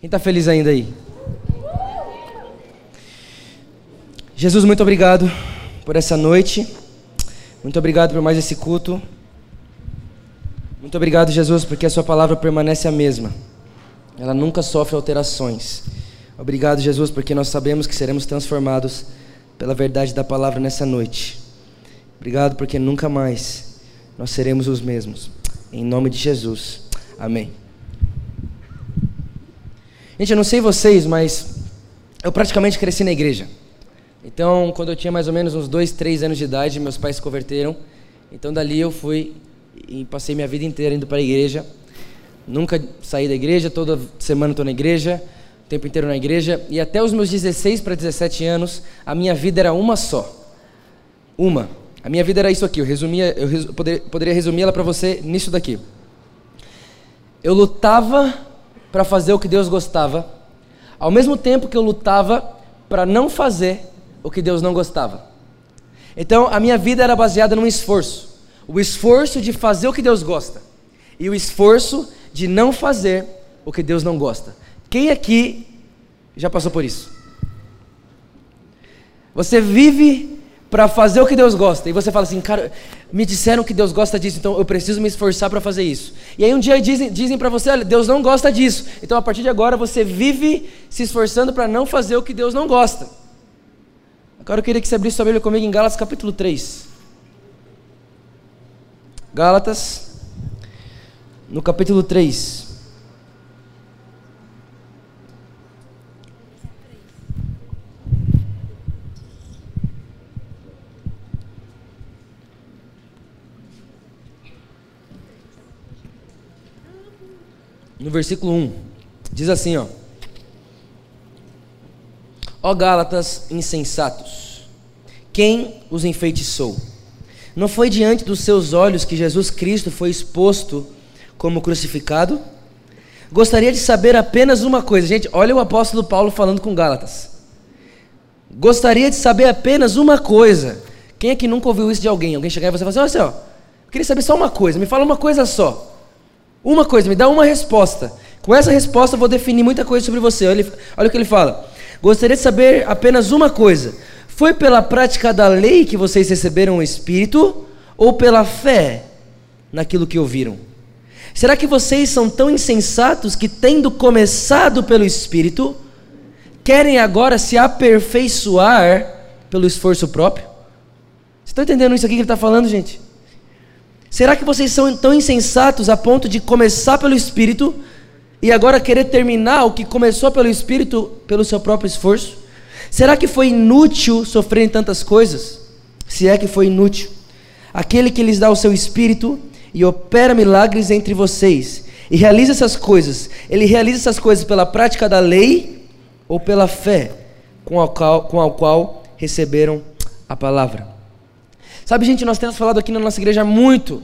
Quem está feliz ainda aí? Jesus, muito obrigado por essa noite. Muito obrigado por mais esse culto. Muito obrigado, Jesus, porque a Sua palavra permanece a mesma. Ela nunca sofre alterações. Obrigado, Jesus, porque nós sabemos que seremos transformados pela verdade da palavra nessa noite. Obrigado, porque nunca mais nós seremos os mesmos. Em nome de Jesus. Amém. Gente, eu não sei vocês, mas eu praticamente cresci na igreja. Então, quando eu tinha mais ou menos uns dois, três anos de idade, meus pais se converteram. Então, dali eu fui e passei minha vida inteira indo para a igreja. Nunca saí da igreja, toda semana estou na igreja, o tempo inteiro na igreja. E até os meus 16 para 17 anos, a minha vida era uma só. Uma. A minha vida era isso aqui. Eu, resumia, eu poder, poderia resumir ela para você nisso daqui. Eu lutava para fazer o que Deus gostava, ao mesmo tempo que eu lutava para não fazer o que Deus não gostava. Então, a minha vida era baseada num esforço. O esforço de fazer o que Deus gosta. E o esforço de não fazer o que Deus não gosta. Quem aqui já passou por isso? Você vive para fazer o que Deus gosta. E você fala assim, cara, me disseram que Deus gosta disso, então eu preciso me esforçar para fazer isso. E aí um dia dizem, dizem para você, olha, Deus não gosta disso. Então a partir de agora você vive se esforçando para não fazer o que Deus não gosta. Agora eu queria que você abrisse sua Bíblia comigo em Gálatas capítulo 3. Gálatas, no capítulo 3. No versículo 1, diz assim, ó: Ó Gálatas insensatos, quem os enfeitiçou? Não foi diante dos seus olhos que Jesus Cristo foi exposto como crucificado? Gostaria de saber apenas uma coisa, gente. Olha o apóstolo Paulo falando com Gálatas. Gostaria de saber apenas uma coisa. Quem é que nunca ouviu isso de alguém? Alguém chegar e você falar assim: olha só, queria saber só uma coisa, me fala uma coisa só. Uma coisa, me dá uma resposta. Com essa resposta eu vou definir muita coisa sobre você. Olha, olha o que ele fala. Gostaria de saber apenas uma coisa: foi pela prática da lei que vocês receberam o Espírito ou pela fé naquilo que ouviram? Será que vocês são tão insensatos que, tendo começado pelo Espírito, querem agora se aperfeiçoar pelo esforço próprio? Vocês estão entendendo isso aqui que ele está falando, gente? Será que vocês são tão insensatos a ponto de começar pelo Espírito e agora querer terminar o que começou pelo Espírito pelo seu próprio esforço? Será que foi inútil sofrer tantas coisas? Se é que foi inútil. Aquele que lhes dá o seu Espírito e opera milagres entre vocês e realiza essas coisas, ele realiza essas coisas pela prática da lei ou pela fé com a qual, com a qual receberam a palavra. Sabe, gente, nós temos falado aqui na nossa igreja muito,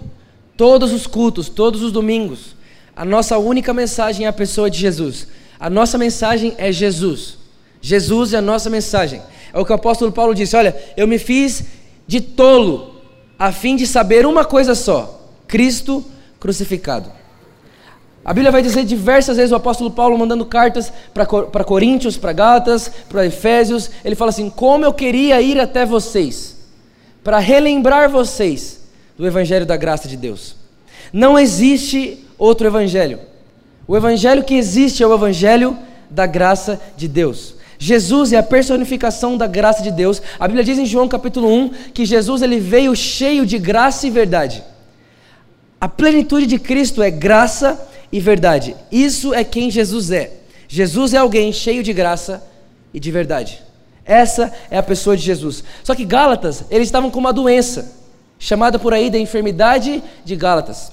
todos os cultos, todos os domingos, a nossa única mensagem é a pessoa de Jesus. A nossa mensagem é Jesus. Jesus é a nossa mensagem. É o que o apóstolo Paulo disse: Olha, eu me fiz de tolo a fim de saber uma coisa só: Cristo crucificado. A Bíblia vai dizer diversas vezes o apóstolo Paulo mandando cartas para Coríntios, para Gálatas, para Efésios. Ele fala assim: Como eu queria ir até vocês, para relembrar vocês do Evangelho da graça de Deus. Não existe outro evangelho. O evangelho que existe é o evangelho da graça de Deus. Jesus é a personificação da graça de Deus. A Bíblia diz em João capítulo 1 que Jesus ele veio cheio de graça e verdade. A plenitude de Cristo é graça e verdade. Isso é quem Jesus é. Jesus é alguém cheio de graça e de verdade. Essa é a pessoa de Jesus. Só que Gálatas, eles estavam com uma doença. chamada por aí da enfermidade de Gálatas.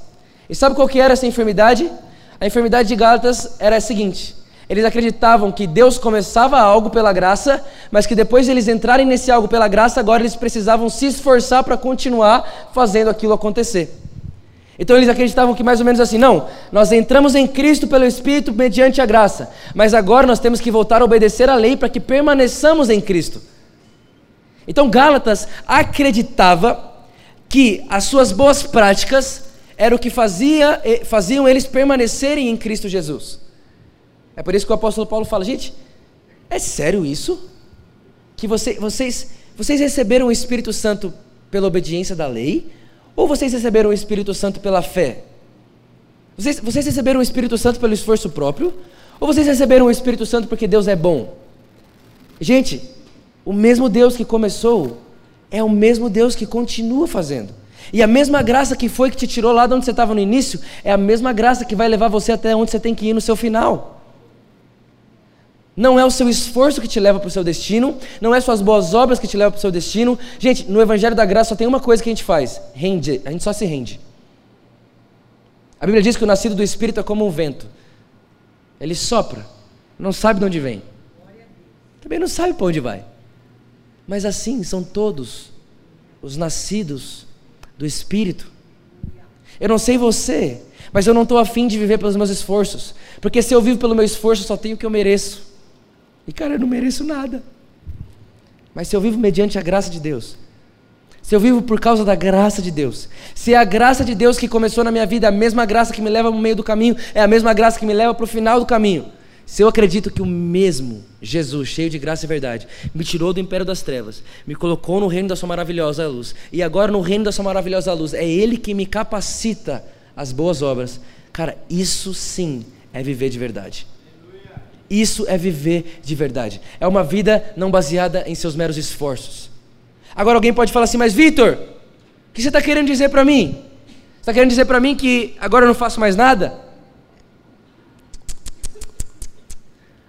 E sabe qual que era essa enfermidade? A enfermidade de Gálatas era a seguinte: eles acreditavam que Deus começava algo pela graça, mas que depois de eles entrarem nesse algo pela graça, agora eles precisavam se esforçar para continuar fazendo aquilo acontecer. Então eles acreditavam que mais ou menos assim, não, nós entramos em Cristo pelo Espírito mediante a graça, mas agora nós temos que voltar a obedecer à lei para que permaneçamos em Cristo. Então Gálatas acreditava que as suas boas práticas era o que fazia, faziam eles permanecerem em Cristo Jesus. É por isso que o apóstolo Paulo fala, gente, é sério isso? Que você, vocês, vocês receberam o Espírito Santo pela obediência da lei? Ou vocês receberam o Espírito Santo pela fé? Vocês, vocês receberam o Espírito Santo pelo esforço próprio? Ou vocês receberam o Espírito Santo porque Deus é bom? Gente, o mesmo Deus que começou é o mesmo Deus que continua fazendo. E a mesma graça que foi que te tirou lá de onde você estava no início, é a mesma graça que vai levar você até onde você tem que ir no seu final. Não é o seu esforço que te leva para o seu destino, não é suas boas obras que te levam para o seu destino. Gente, no Evangelho da Graça só tem uma coisa que a gente faz: rende. A gente só se rende. A Bíblia diz que o nascido do Espírito é como um vento. Ele sopra, não sabe de onde vem. Também não sabe para onde vai. Mas assim são todos os nascidos do Espírito. Eu não sei você, mas eu não estou afim de viver pelos meus esforços. Porque se eu vivo pelo meu esforço, só tenho o que eu mereço. E cara, eu não mereço nada. Mas se eu vivo mediante a graça de Deus, se eu vivo por causa da graça de Deus, se é a graça de Deus que começou na minha vida, a mesma graça que me leva no meio do caminho, é a mesma graça que me leva para o final do caminho. Se eu acredito que o mesmo Jesus, cheio de graça e verdade, me tirou do império das trevas, me colocou no reino da sua maravilhosa luz, e agora no reino da sua maravilhosa luz, é Ele que me capacita às boas obras, cara, isso sim é viver de verdade. Isso é viver de verdade. É uma vida não baseada em seus meros esforços. Agora alguém pode falar assim, mas Vitor, o que você está querendo dizer para mim? Você está querendo dizer para mim que agora eu não faço mais nada?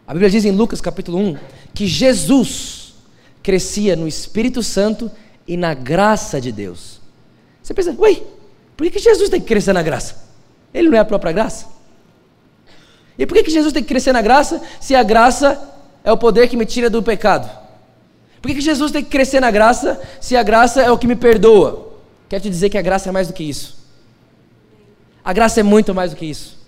A Bíblia diz em Lucas capítulo 1 que Jesus crescia no Espírito Santo e na graça de Deus. Você pensa, ué, por que Jesus tem que crescer na graça? Ele não é a própria graça? E por que, que Jesus tem que crescer na graça se a graça é o poder que me tira do pecado? Por que, que Jesus tem que crescer na graça se a graça é o que me perdoa? Quero te dizer que a graça é mais do que isso. A graça é muito mais do que isso.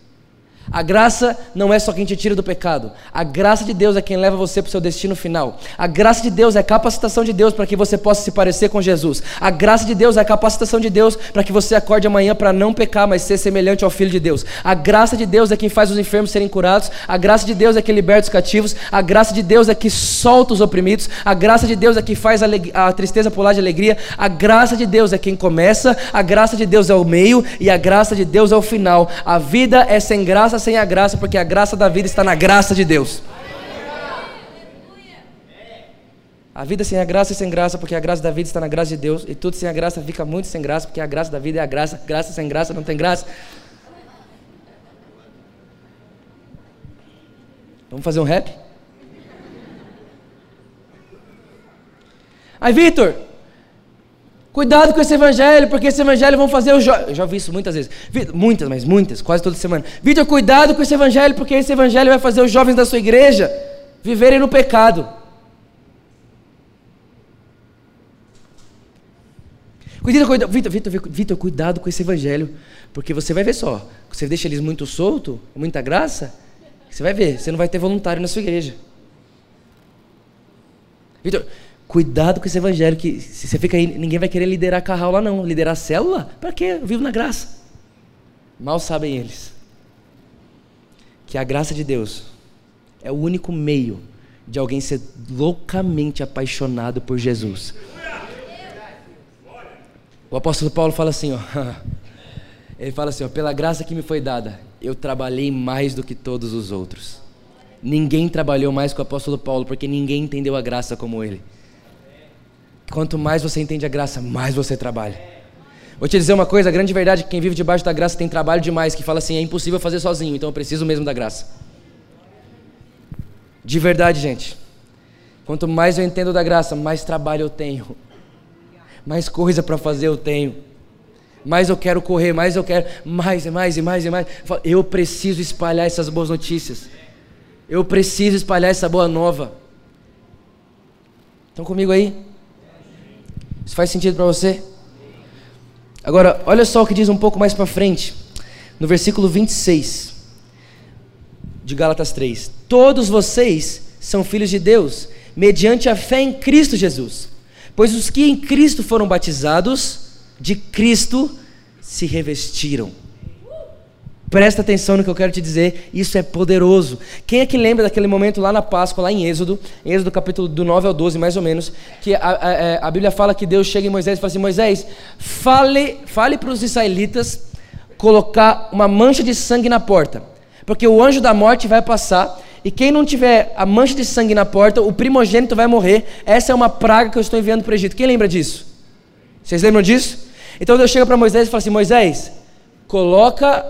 A graça não é só quem te tira do pecado. A graça de Deus é quem leva você para o seu destino final. A graça de Deus é a capacitação de Deus para que você possa se parecer com Jesus. A graça de Deus é a capacitação de Deus para que você acorde amanhã para não pecar, mas ser semelhante ao Filho de Deus. A graça de Deus é quem faz os enfermos serem curados. A graça de Deus é que liberta os cativos. A graça de Deus é que solta os oprimidos. A graça de Deus é que faz a, a tristeza pular de alegria. A graça de Deus é quem começa. A graça de Deus é o meio. E a graça de Deus é o final. A vida é sem graça graça sem a graça, porque a graça da vida está na graça de Deus. A vida sem a graça é sem graça, porque a graça da vida está na graça de Deus. E tudo sem a graça fica muito sem graça, porque a graça da vida é a graça. Graça sem graça não tem graça. Vamos fazer um rap? Aí, Vitor, Cuidado com esse evangelho, porque esse evangelho vão fazer os jovens. Eu já ouvi isso muitas vezes. Muitas, mas muitas, quase toda semana. Vitor, cuidado com esse evangelho, porque esse evangelho vai fazer os jovens da sua igreja viverem no pecado. Cuidado, Vitor, Vitor, Vitor, cuidado com esse evangelho, porque você vai ver só, você deixa eles muito solto, muita graça, você vai ver, você não vai ter voluntário na sua igreja. Vitor, Cuidado com esse evangelho, que se você fica aí, ninguém vai querer liderar carral lá não. Liderar célula? Para quê? Eu vivo na graça. Mal sabem eles que a graça de Deus é o único meio de alguém ser loucamente apaixonado por Jesus. O apóstolo Paulo fala assim, ó. Ele fala assim, ó, pela graça que me foi dada, eu trabalhei mais do que todos os outros. Ninguém trabalhou mais que o apóstolo Paulo, porque ninguém entendeu a graça como ele. Quanto mais você entende a graça, mais você trabalha. Vou te dizer uma coisa, a grande verdade é que quem vive debaixo da graça tem trabalho demais, que fala assim, é impossível fazer sozinho, então eu preciso mesmo da graça. De verdade, gente. Quanto mais eu entendo da graça, mais trabalho eu tenho. mais coisa para fazer eu tenho. Mais eu quero correr, mais eu quero, mais e mais e mais e mais. Eu preciso espalhar essas boas notícias. Eu preciso espalhar essa boa nova. Estão comigo aí? Isso faz sentido para você? Agora, olha só o que diz um pouco mais para frente, no versículo 26 de Gálatas 3: Todos vocês são filhos de Deus, mediante a fé em Cristo Jesus. Pois os que em Cristo foram batizados, de Cristo se revestiram. Presta atenção no que eu quero te dizer, isso é poderoso. Quem é que lembra daquele momento lá na Páscoa, lá em Êxodo, Êxodo capítulo do 9 ao 12, mais ou menos, que a, a, é, a Bíblia fala que Deus chega em Moisés e fala assim: Moisés, fale, fale para os israelitas colocar uma mancha de sangue na porta, porque o anjo da morte vai passar e quem não tiver a mancha de sangue na porta, o primogênito vai morrer. Essa é uma praga que eu estou enviando para o Egito. Quem lembra disso? Vocês lembram disso? Então Deus chega para Moisés e fala assim: Moisés, coloca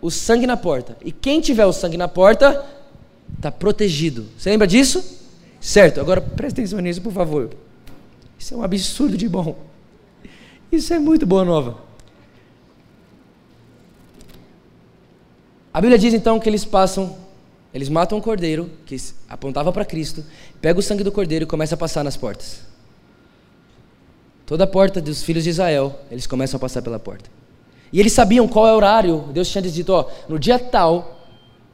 o sangue na porta. E quem tiver o sangue na porta, está protegido. Você lembra disso? Certo, agora presta atenção nisso, por favor. Isso é um absurdo de bom. Isso é muito boa nova. A Bíblia diz então que eles passam, eles matam um cordeiro que apontava para Cristo, pega o sangue do cordeiro e começa a passar nas portas. Toda a porta dos filhos de Israel, eles começam a passar pela porta. E eles sabiam qual é o horário. Deus tinha dito, ó, no dia tal,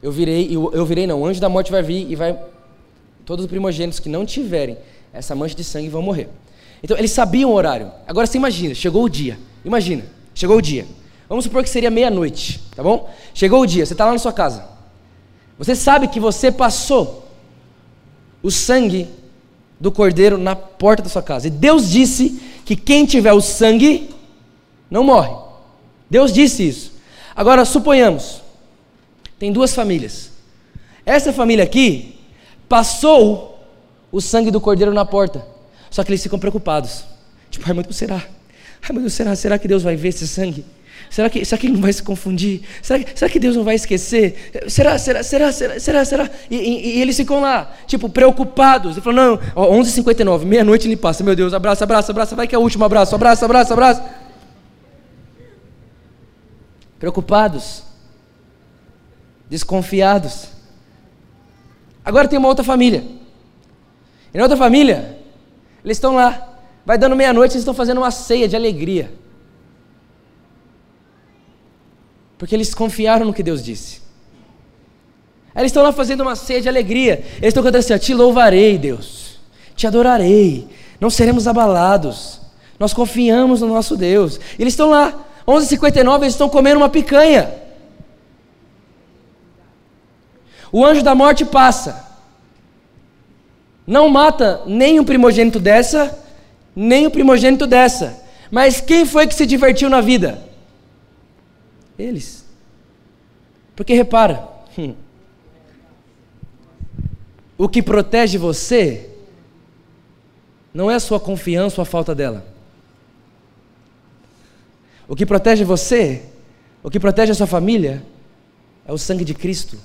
eu virei, eu, eu virei não, o anjo da morte vai vir e vai todos os primogênitos que não tiverem essa mancha de sangue vão morrer. Então eles sabiam o horário. Agora você imagina, chegou o dia. Imagina, chegou o dia. Vamos supor que seria meia-noite, tá bom? Chegou o dia, você está lá na sua casa. Você sabe que você passou o sangue do cordeiro na porta da sua casa. E Deus disse que quem tiver o sangue não morre. Deus disse isso. Agora, suponhamos, tem duas famílias. Essa família aqui passou o sangue do cordeiro na porta. Só que eles ficam preocupados. Tipo, ai Deus, será? Ai meu Deus, será? Será que Deus vai ver esse sangue? Será que, será que ele não vai se confundir? Será que, será que Deus não vai esquecer? Será, será, será, será, será, será? E, e, e eles ficam lá, tipo, preocupados. Ele falou, não, 11h59, meia-noite ele passa. Meu Deus, abraça, abraça, abraça, vai que é o último abraço, abraça, abraça, abraça preocupados, desconfiados. Agora tem uma outra família. E na outra família, eles estão lá, vai dando meia-noite, eles estão fazendo uma ceia de alegria. Porque eles confiaram no que Deus disse. Eles estão lá fazendo uma ceia de alegria. Eles estão cantando assim: Te louvarei, Deus. Te adorarei. Não seremos abalados. Nós confiamos no nosso Deus. E eles estão lá 11h59 eles estão comendo uma picanha. O anjo da morte passa. Não mata nem o primogênito dessa, nem o primogênito dessa. Mas quem foi que se divertiu na vida? Eles. Porque repara, hum, o que protege você não é a sua confiança ou a falta dela. O que protege você, o que protege a sua família, é o sangue de Cristo.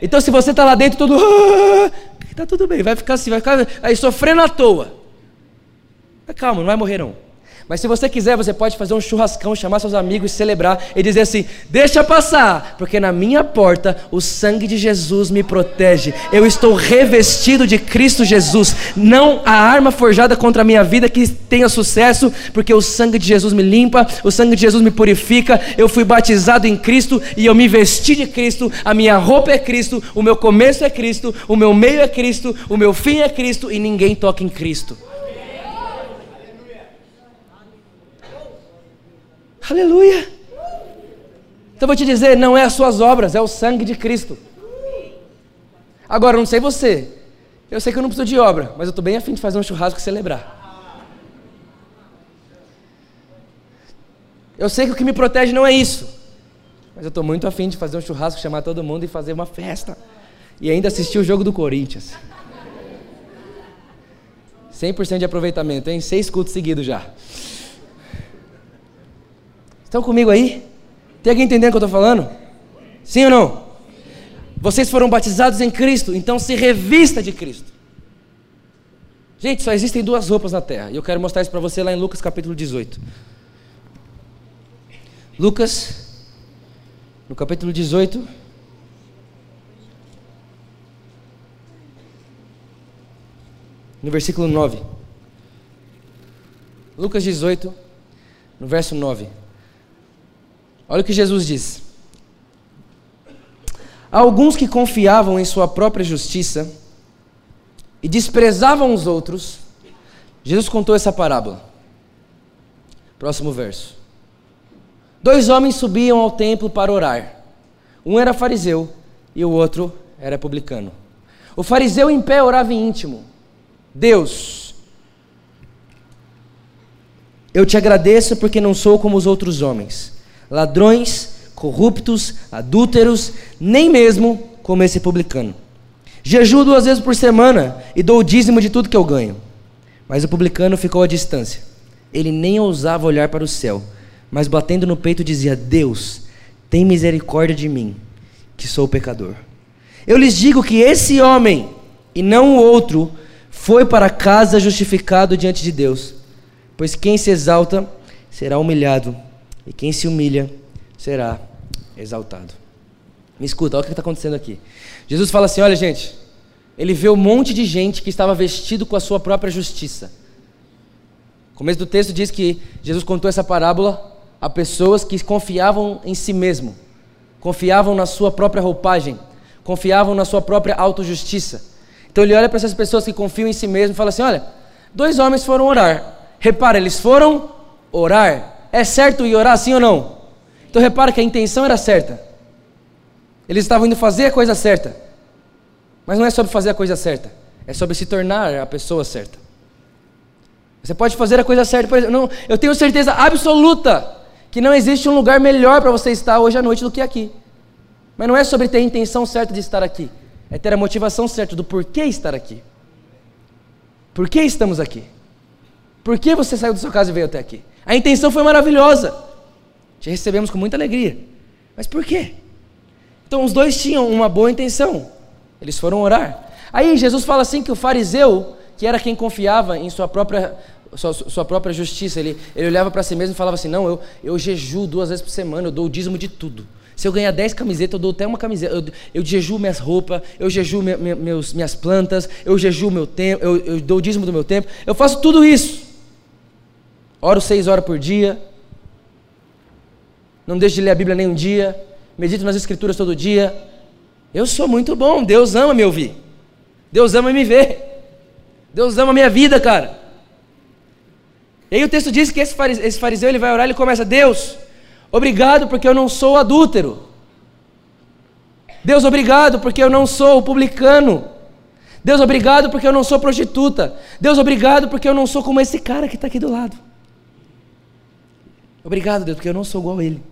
Então, se você está lá dentro todo, está ah, tudo bem, vai ficar assim, vai ficar aí sofrendo à toa. Calma, não vai morrer não. Mas se você quiser, você pode fazer um churrascão, chamar seus amigos, celebrar e dizer assim: Deixa passar, porque na minha porta o sangue de Jesus me protege. Eu estou revestido de Cristo Jesus. Não a arma forjada contra a minha vida que tenha sucesso, porque o sangue de Jesus me limpa, o sangue de Jesus me purifica. Eu fui batizado em Cristo e eu me vesti de Cristo. A minha roupa é Cristo, o meu começo é Cristo, o meu meio é Cristo, o meu fim é Cristo e ninguém toca em Cristo. Aleluia! Então vou te dizer, não é as suas obras, é o sangue de Cristo. Agora, não sei você, eu sei que eu não preciso de obra, mas eu estou bem afim de fazer um churrasco e celebrar. Eu sei que o que me protege não é isso, mas eu estou muito afim de fazer um churrasco, chamar todo mundo e fazer uma festa. E ainda assistir o jogo do Corinthians. 100% de aproveitamento, hein? Seis cultos seguidos já. Estão comigo aí? Tem alguém entendendo o que eu estou falando? Sim ou não? Vocês foram batizados em Cristo, então se revista de Cristo. Gente, só existem duas roupas na terra. E eu quero mostrar isso para você lá em Lucas capítulo 18. Lucas, no capítulo 18. No versículo 9. Lucas 18, no verso 9. Olha o que Jesus diz. Alguns que confiavam em sua própria justiça e desprezavam os outros, Jesus contou essa parábola. Próximo verso. Dois homens subiam ao templo para orar. Um era fariseu e o outro era publicano. O fariseu em pé orava em íntimo: Deus, eu te agradeço porque não sou como os outros homens, ladrões, corruptos, adúlteros, nem mesmo como esse publicano. Jejuo duas vezes por semana e dou o dízimo de tudo que eu ganho. Mas o publicano ficou à distância. Ele nem ousava olhar para o céu, mas batendo no peito dizia: Deus, tem misericórdia de mim, que sou pecador. Eu lhes digo que esse homem, e não o outro, foi para casa justificado diante de Deus. Pois quem se exalta será humilhado, e quem se humilha será exaltado. Me escuta, olha o que está acontecendo aqui. Jesus fala assim: olha, gente, ele vê um monte de gente que estava vestido com a sua própria justiça. O começo do texto diz que Jesus contou essa parábola a pessoas que confiavam em si mesmo, confiavam na sua própria roupagem, confiavam na sua própria autojustiça. Então ele olha para essas pessoas que confiam em si mesmo e fala assim: olha, dois homens foram orar. Repara, eles foram orar. É certo ir orar sim ou não? Então repara que a intenção era certa. Eles estavam indo fazer a coisa certa. Mas não é sobre fazer a coisa certa, é sobre se tornar a pessoa certa. Você pode fazer a coisa certa, por exemplo, não, eu tenho certeza absoluta que não existe um lugar melhor para você estar hoje à noite do que aqui. Mas não é sobre ter a intenção certa de estar aqui, é ter a motivação certa do porquê estar aqui. Por que estamos aqui? Por que você saiu da sua casa e veio até aqui? A intenção foi maravilhosa. Te recebemos com muita alegria. Mas por quê? Então os dois tinham uma boa intenção. Eles foram orar. Aí Jesus fala assim que o fariseu, que era quem confiava em sua própria, sua, sua própria justiça, ele, ele olhava para si mesmo e falava assim: Não, eu, eu jejuo duas vezes por semana, eu dou o dízimo de tudo. Se eu ganhar 10 camisetas, eu dou até uma camiseta. Eu, eu jejuo minhas roupas, eu jejuo me, me, meus, minhas plantas, eu jejuo meu tempo, eu, eu dou o dízimo do meu tempo. Eu faço tudo isso. Oro seis horas por dia. Não deixo de ler a Bíblia nem um dia. Medito nas Escrituras todo dia eu sou muito bom, Deus ama me ouvir. Deus ama me ver. Deus ama a minha vida, cara. E aí o texto diz que esse fariseu, esse fariseu ele vai orar e ele começa: Deus, obrigado porque eu não sou adúltero. Deus, obrigado porque eu não sou publicano. Deus, obrigado porque eu não sou prostituta. Deus, obrigado porque eu não sou como esse cara que está aqui do lado. Obrigado, Deus, porque eu não sou igual a ele.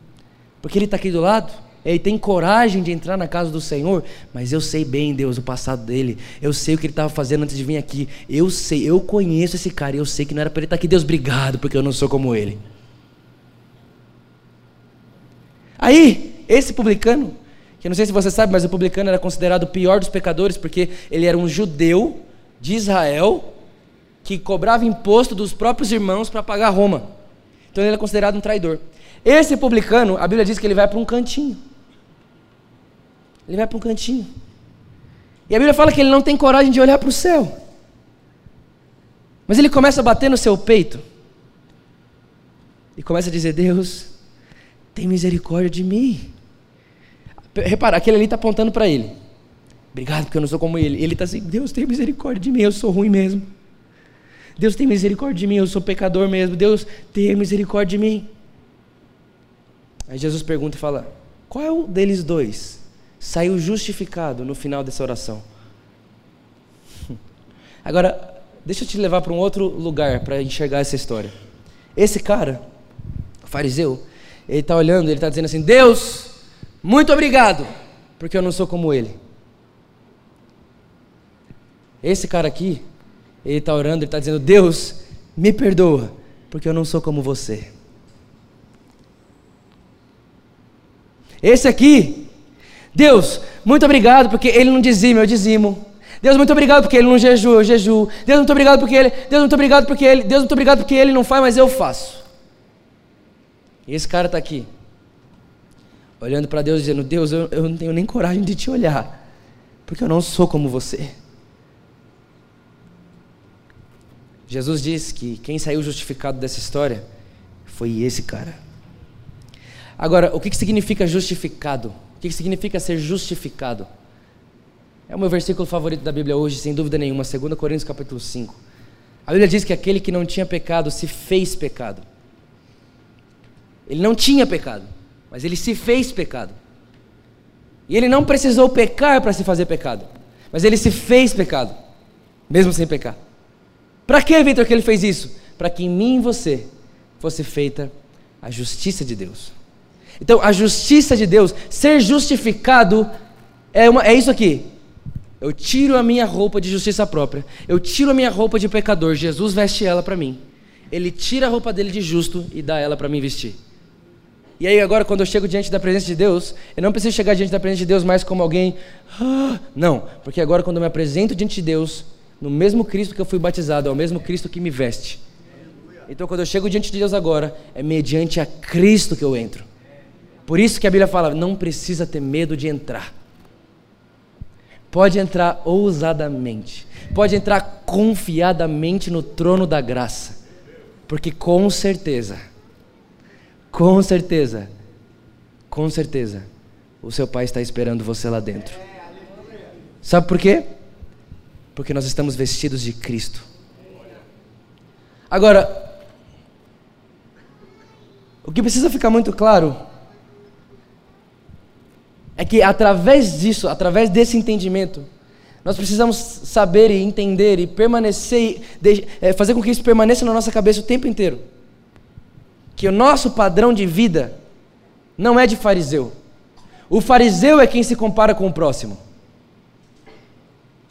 Porque ele está aqui do lado, ele tem coragem de entrar na casa do Senhor, mas eu sei bem, Deus, o passado dele. Eu sei o que ele estava fazendo antes de vir aqui. Eu sei, eu conheço esse cara. Eu sei que não era para ele estar aqui. Deus, obrigado, porque eu não sou como ele. Aí, esse publicano, que eu não sei se você sabe, mas o publicano era considerado o pior dos pecadores, porque ele era um judeu de Israel que cobrava imposto dos próprios irmãos para pagar Roma. Então ele era considerado um traidor. Esse publicano, a Bíblia diz que ele vai para um cantinho. Ele vai para um cantinho. E a Bíblia fala que ele não tem coragem de olhar para o céu. Mas ele começa a bater no seu peito. E começa a dizer: Deus, tem misericórdia de mim. Repara, aquele ali está apontando para ele. Obrigado, porque eu não sou como ele. Ele está assim: Deus, tem misericórdia de mim, eu sou ruim mesmo. Deus, tem misericórdia de mim, eu sou pecador mesmo. Deus, tem misericórdia de mim. Aí Jesus pergunta e fala: Qual é deles dois saiu justificado no final dessa oração. Agora, deixa eu te levar para um outro lugar para enxergar essa história. Esse cara, o fariseu, ele está olhando, ele está dizendo assim: Deus, muito obrigado, porque eu não sou como ele. Esse cara aqui, ele está orando, ele está dizendo: Deus, me perdoa, porque eu não sou como você. Esse aqui, Deus, muito obrigado, porque ele não dizima, eu dizimo. Deus, muito obrigado porque ele não jejua, eu jejuo. Deus, muito obrigado porque ele. Deus, muito obrigado porque ele. Deus, muito obrigado porque ele não faz, mas eu faço. E esse cara está aqui, olhando para Deus, dizendo: Deus, eu, eu não tenho nem coragem de te olhar, porque eu não sou como você. Jesus diz que quem saiu justificado dessa história foi esse cara. Agora, o que, significa justificado? O que significa ser justificado? É o meu versículo favorito da Bíblia hoje, sem dúvida nenhuma, 2 Coríntios capítulo 5. A Bíblia diz que aquele que não tinha pecado se fez pecado. Ele não tinha pecado, mas ele se fez pecado. E ele não precisou pecar para se fazer pecado, mas ele se fez pecado, mesmo sem pecar. Para que, Vitor, que ele fez isso? Para que em mim e você fosse feita a justiça de Deus. Então, a justiça de Deus, ser justificado, é, uma, é isso aqui. Eu tiro a minha roupa de justiça própria, eu tiro a minha roupa de pecador, Jesus veste ela para mim. Ele tira a roupa dele de justo e dá ela para mim vestir. E aí agora quando eu chego diante da presença de Deus, eu não preciso chegar diante da presença de Deus mais como alguém, ah, não, porque agora quando eu me apresento diante de Deus, no mesmo Cristo que eu fui batizado, é o mesmo Cristo que me veste. Então quando eu chego diante de Deus agora, é mediante a Cristo que eu entro. Por isso que a Bíblia fala, não precisa ter medo de entrar. Pode entrar ousadamente. Pode entrar confiadamente no trono da graça. Porque com certeza com certeza, com certeza, o seu pai está esperando você lá dentro. Sabe por quê? Porque nós estamos vestidos de Cristo. Agora, o que precisa ficar muito claro é que através disso, através desse entendimento, nós precisamos saber e entender e permanecer, é, fazer com que isso permaneça na nossa cabeça o tempo inteiro que o nosso padrão de vida não é de fariseu. O fariseu é quem se compara com o próximo.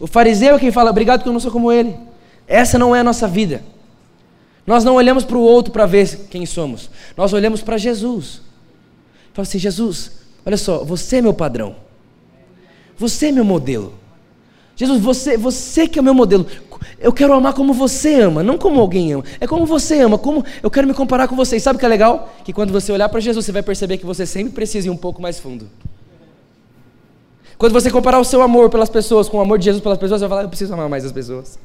O fariseu é quem fala, obrigado que eu não sou como ele. Essa não é a nossa vida. Nós não olhamos para o outro para ver quem somos. Nós olhamos para Jesus. Fala assim, Jesus, olha só, você é meu padrão. Você é meu modelo. Jesus, você, você que é o meu modelo. Eu quero amar como você ama, não como alguém ama. É como você ama, como eu quero me comparar com você. E sabe o que é legal? Que quando você olhar para Jesus, você vai perceber que você sempre precisa ir um pouco mais fundo. Quando você comparar o seu amor pelas pessoas com o amor de Jesus pelas pessoas, você vai falar, eu preciso amar mais as pessoas.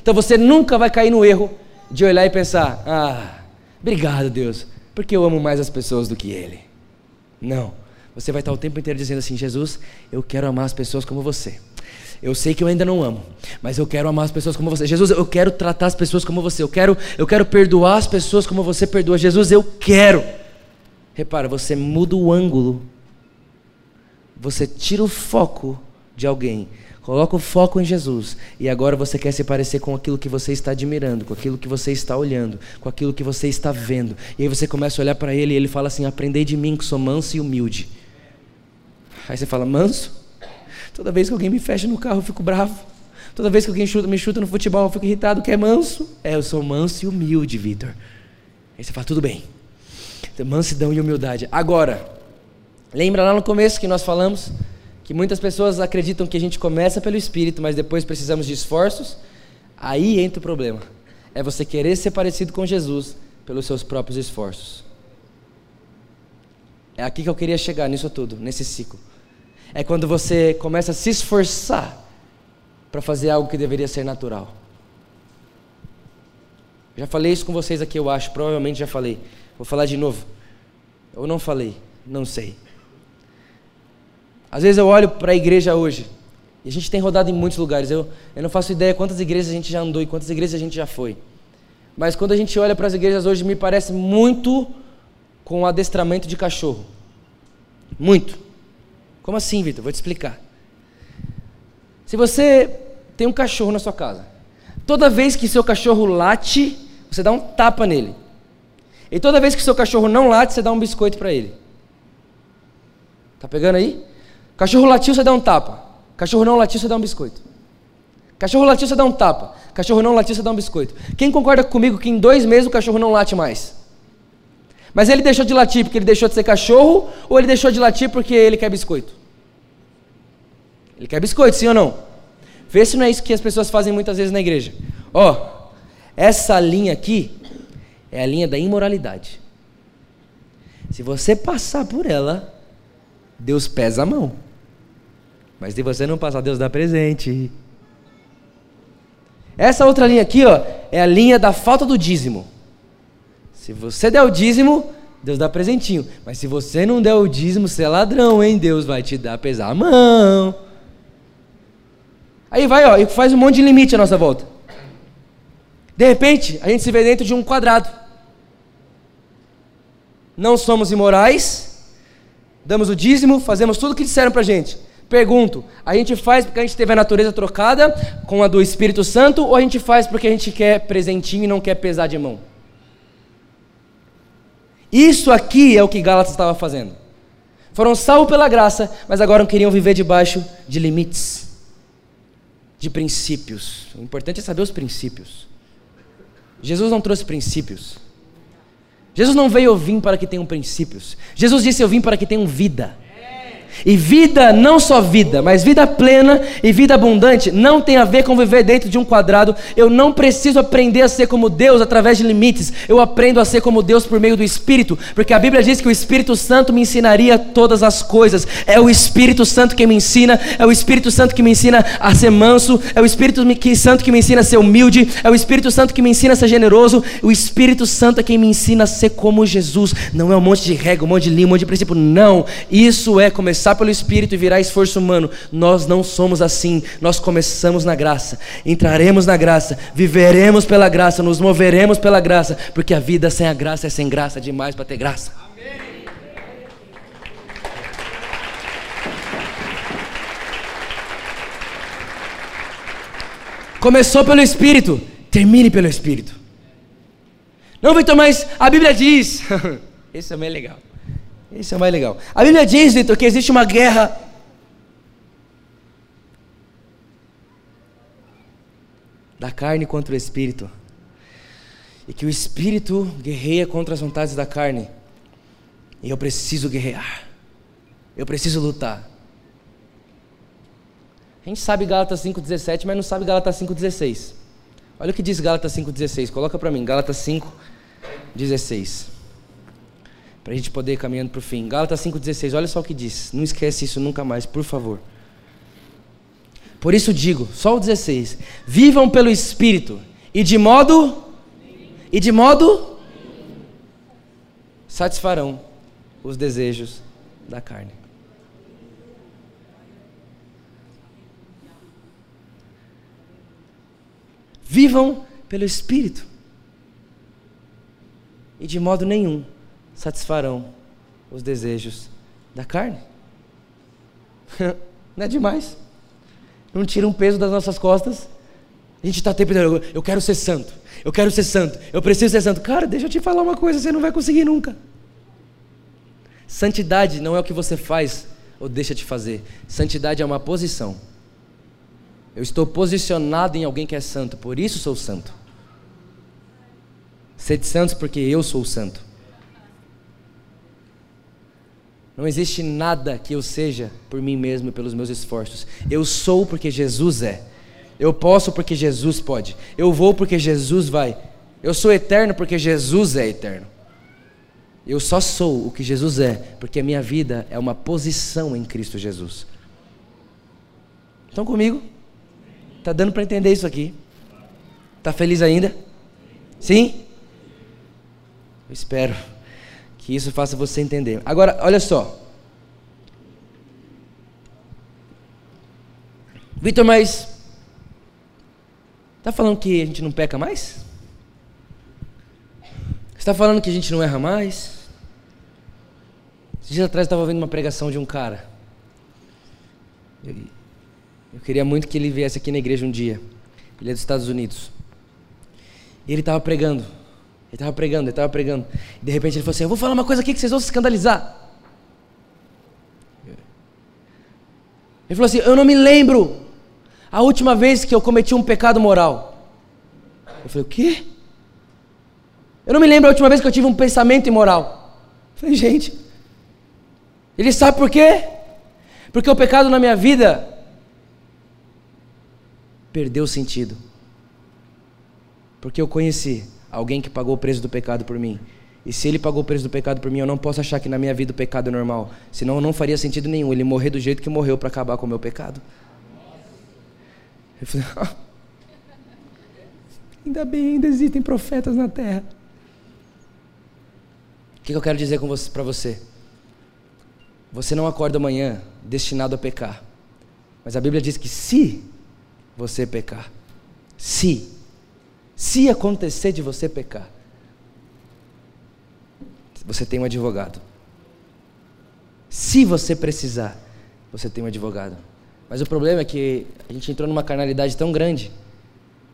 Então você nunca vai cair no erro de olhar e pensar, ah, obrigado Deus, porque eu amo mais as pessoas do que Ele. Não. Você vai estar o tempo inteiro dizendo assim, Jesus, eu quero amar as pessoas como você. Eu sei que eu ainda não amo, mas eu quero amar as pessoas como você. Jesus, eu quero tratar as pessoas como você. Eu quero, eu quero perdoar as pessoas como você perdoa. Jesus, eu quero. Repara, você muda o ângulo. Você tira o foco de alguém. Coloca o foco em Jesus. E agora você quer se parecer com aquilo que você está admirando, com aquilo que você está olhando, com aquilo que você está vendo. E aí você começa a olhar para ele e ele fala assim: Aprendei de mim que sou manso e humilde. Aí você fala: Manso? Toda vez que alguém me fecha no carro, eu fico bravo. Toda vez que alguém chuta, me chuta no futebol, eu fico irritado, que é manso. É, eu sou manso e humilde, Vitor. Aí você fala, tudo bem. Mansidão e humildade. Agora, lembra lá no começo que nós falamos que muitas pessoas acreditam que a gente começa pelo Espírito, mas depois precisamos de esforços? Aí entra o problema. É você querer ser parecido com Jesus pelos seus próprios esforços. É aqui que eu queria chegar nisso tudo, nesse ciclo é quando você começa a se esforçar para fazer algo que deveria ser natural. Já falei isso com vocês aqui, eu acho, provavelmente já falei. Vou falar de novo. Eu não falei, não sei. Às vezes eu olho para a igreja hoje, e a gente tem rodado em muitos lugares. Eu, eu não faço ideia quantas igrejas a gente já andou e quantas igrejas a gente já foi. Mas quando a gente olha para as igrejas hoje, me parece muito com o adestramento de cachorro. Muito. Como assim, Vitor? Vou te explicar. Se você tem um cachorro na sua casa, toda vez que seu cachorro late, você dá um tapa nele. E toda vez que seu cachorro não late, você dá um biscoito para ele. Tá pegando aí? Cachorro latiu, você dá um tapa. Cachorro não latiu, você dá um biscoito. Cachorro latiu, você dá um tapa. Cachorro não latiu, você dá um biscoito. Quem concorda comigo que em dois meses o cachorro não late mais? Mas ele deixou de latir porque ele deixou de ser cachorro ou ele deixou de latir porque ele quer biscoito? Ele quer biscoito, sim ou não? Vê se não é isso que as pessoas fazem muitas vezes na igreja. Ó, oh, essa linha aqui é a linha da imoralidade. Se você passar por ela, Deus pesa a mão. Mas se você não passar, Deus dá presente. Essa outra linha aqui, ó, é a linha da falta do dízimo. Se você der o dízimo, Deus dá presentinho. Mas se você não der o dízimo, você é ladrão, hein? Deus vai te dar pesar a mão. Aí vai, ó, e faz um monte de limite à nossa volta. De repente, a gente se vê dentro de um quadrado. Não somos imorais, damos o dízimo, fazemos tudo o que disseram pra gente. Pergunto, a gente faz porque a gente teve a natureza trocada com a do Espírito Santo ou a gente faz porque a gente quer presentinho e não quer pesar de mão? Isso aqui é o que Gálatas estava fazendo. Foram salvos pela graça, mas agora queriam viver debaixo de limites, de princípios. O importante é saber os princípios. Jesus não trouxe princípios. Jesus não veio vir para que tenham princípios. Jesus disse: Eu vim para que tenham vida. E vida, não só vida, mas vida plena e vida abundante, não tem a ver com viver dentro de um quadrado. Eu não preciso aprender a ser como Deus através de limites. Eu aprendo a ser como Deus por meio do Espírito, porque a Bíblia diz que o Espírito Santo me ensinaria todas as coisas. É o Espírito Santo que me ensina, é o Espírito Santo que me ensina a ser manso, é o Espírito Santo que me ensina a ser humilde, é o Espírito Santo que me ensina a ser generoso. O Espírito Santo é quem me ensina a ser como Jesus. Não é um monte de regra, um monte de linha, um monte de princípio. Não. Isso é começar começar pelo Espírito e virar esforço humano. Nós não somos assim. Nós começamos na graça, entraremos na graça, viveremos pela graça, nos moveremos pela graça, porque a vida sem a graça é sem graça demais para ter graça. Começou pelo Espírito, termine pelo Espírito. Não, Vitor, mas a Bíblia diz. Esse é meio legal. Esse é mais legal. A Bíblia diz, Vitor, que existe uma guerra. Da carne contra o espírito. E que o espírito guerreia contra as vontades da carne. E eu preciso guerrear. Eu preciso lutar. A gente sabe Gálatas 5,17, mas não sabe Gálatas 5,16. Olha o que diz Gálatas 5,16. Coloca para mim, Gálatas 5,16 para a gente poder ir caminhando para o fim. Gálatas 5,16, olha só o que diz. Não esquece isso nunca mais, por favor. Por isso digo, só o 16: vivam pelo Espírito, e de modo. E de modo. satisfarão os desejos da carne. Vivam pelo Espírito. E de modo nenhum satisfarão os desejos da carne. Não é demais? Não tira um peso das nossas costas. A gente está tempo eu quero ser santo, eu quero ser santo, eu preciso ser santo. Cara, deixa eu te falar uma coisa, você não vai conseguir nunca. Santidade não é o que você faz ou deixa de fazer. Santidade é uma posição. Eu estou posicionado em alguém que é santo, por isso sou santo. Sede santos porque eu sou santo. Não existe nada que eu seja por mim mesmo e pelos meus esforços. Eu sou porque Jesus é. Eu posso porque Jesus pode. Eu vou porque Jesus vai. Eu sou eterno porque Jesus é eterno. Eu só sou o que Jesus é, porque a minha vida é uma posição em Cristo Jesus. Estão comigo? Tá dando para entender isso aqui? Tá feliz ainda? Sim? Eu espero que isso faça você entender. Agora, olha só. Vitor, mas está falando que a gente não peca mais? Está falando que a gente não erra mais? Dias atrás eu estava ouvindo uma pregação de um cara. Eu, eu queria muito que ele viesse aqui na igreja um dia. Ele é dos Estados Unidos. E ele estava pregando. Ele estava pregando, ele estava pregando. E de repente ele falou assim: Eu vou falar uma coisa aqui que vocês vão se escandalizar. Ele falou assim: Eu não me lembro a última vez que eu cometi um pecado moral. Eu falei: O quê? Eu não me lembro a última vez que eu tive um pensamento imoral. Eu falei: Gente, ele sabe por quê? Porque o pecado na minha vida perdeu sentido. Porque eu conheci alguém que pagou o preço do pecado por mim. E se ele pagou o preço do pecado por mim, eu não posso achar que na minha vida o pecado é normal. Senão não faria sentido nenhum ele morrer do jeito que morreu para acabar com o meu pecado. Eu falei, ah, ainda bem, ainda existem profetas na terra. O que, eu quero dizer para você? Você não acorda amanhã destinado a pecar. Mas a Bíblia diz que se você pecar, se, se acontecer de você pecar, você tem um advogado. Se você precisar, você tem um advogado. Mas o problema é que a gente entrou numa carnalidade tão grande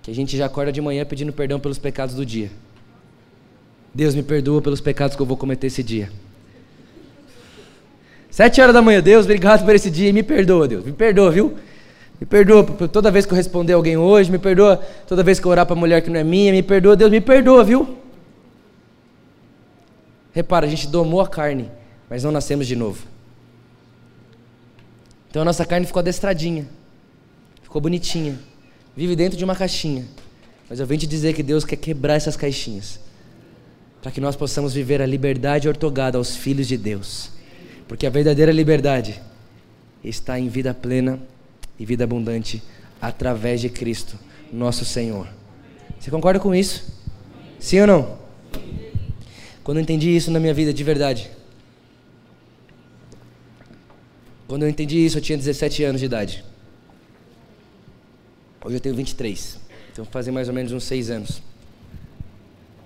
que a gente já acorda de manhã pedindo perdão pelos pecados do dia. Deus me perdoa pelos pecados que eu vou cometer esse dia. Sete horas da manhã, Deus, obrigado por esse dia me perdoa, Deus. Me perdoa, viu? Me perdoa por toda vez que eu responder alguém hoje, me perdoa toda vez que eu orar para mulher que não é minha, me perdoa, Deus, me perdoa, viu? Repara, a gente domou a carne, mas não nascemos de novo. Então a nossa carne ficou adestradinha, ficou bonitinha, vive dentro de uma caixinha. Mas eu venho te dizer que Deus quer quebrar essas caixinhas, para que nós possamos viver a liberdade ortogada aos filhos de Deus. Porque a verdadeira liberdade está em vida plena e vida abundante através de Cristo, nosso Senhor. Você concorda com isso? Sim ou não? Quando eu entendi isso na minha vida de verdade. Quando eu entendi isso, eu tinha 17 anos de idade. Hoje eu tenho 23. Então fazem mais ou menos uns 6 anos.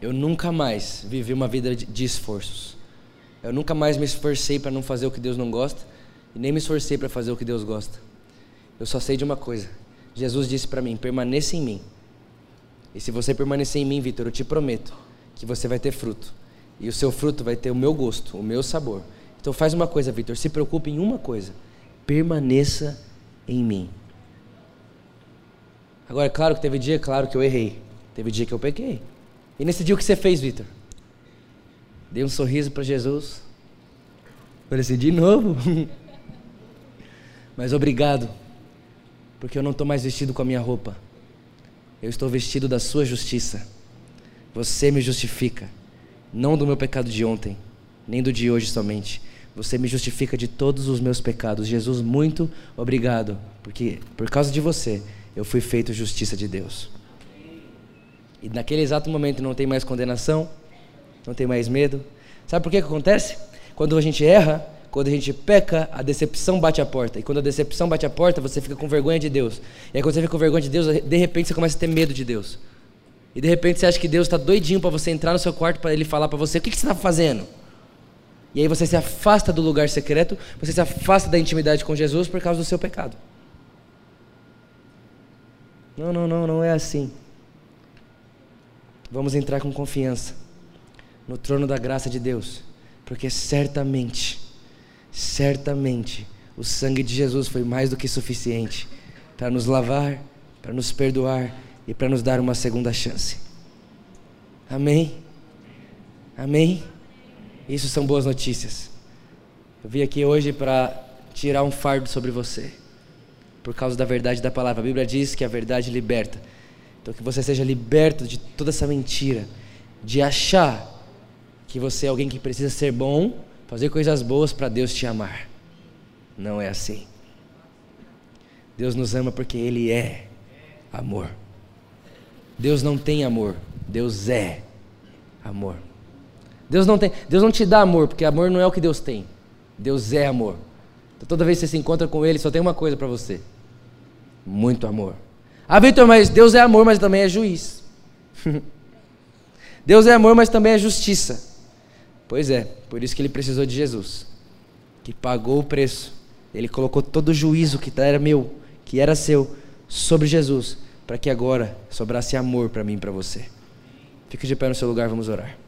Eu nunca mais vivi uma vida de esforços. Eu nunca mais me esforcei para não fazer o que Deus não gosta e nem me esforcei para fazer o que Deus gosta. Eu só sei de uma coisa. Jesus disse para mim: permaneça em mim. E se você permanecer em mim, Vitor, eu te prometo que você vai ter fruto. E o seu fruto vai ter o meu gosto, o meu sabor. Então faz uma coisa, Vitor, se preocupe em uma coisa: permaneça em mim. Agora, é claro que teve dia, claro que eu errei. Teve dia que eu pequei. E nesse dia o que você fez, Vitor? Dei um sorriso para Jesus. Falei assim, de novo. Mas obrigado, porque eu não estou mais vestido com a minha roupa. Eu estou vestido da sua justiça. Você me justifica não do meu pecado de ontem, nem do de hoje somente. Você me justifica de todos os meus pecados. Jesus, muito obrigado, porque por causa de você eu fui feito justiça de Deus. E naquele exato momento não tem mais condenação, não tem mais medo. Sabe por que, que acontece? Quando a gente erra, quando a gente peca, a decepção bate a porta. E quando a decepção bate a porta, você fica com vergonha de Deus. E aí quando você fica com vergonha de Deus, de repente você começa a ter medo de Deus. E de repente você acha que Deus está doidinho para você entrar no seu quarto para ele falar para você: o que, que você está fazendo? E aí você se afasta do lugar secreto, você se afasta da intimidade com Jesus por causa do seu pecado. Não, não, não, não é assim. Vamos entrar com confiança no trono da graça de Deus, porque certamente, certamente, o sangue de Jesus foi mais do que suficiente para nos lavar, para nos perdoar e para nos dar uma segunda chance. Amém? Amém? Isso são boas notícias. Eu vim aqui hoje para tirar um fardo sobre você, por causa da verdade da palavra. A Bíblia diz que a verdade liberta. Então, que você seja liberto de toda essa mentira, de achar que você é alguém que precisa ser bom, fazer coisas boas para Deus te amar. Não é assim. Deus nos ama porque Ele é amor. Deus não tem amor, Deus é amor. Deus não tem, Deus não te dá amor, porque amor não é o que Deus tem. Deus é amor. Então, toda vez que você se encontra com Ele, só tem uma coisa para você: muito amor. Ah, Vitor, mas Deus é amor, mas também é juiz. Deus é amor, mas também é justiça. Pois é, por isso que ele precisou de Jesus, que pagou o preço. Ele colocou todo o juízo que era meu, que era seu, sobre Jesus para que agora sobrasse amor para mim e para você. Fique de pé no seu lugar, vamos orar.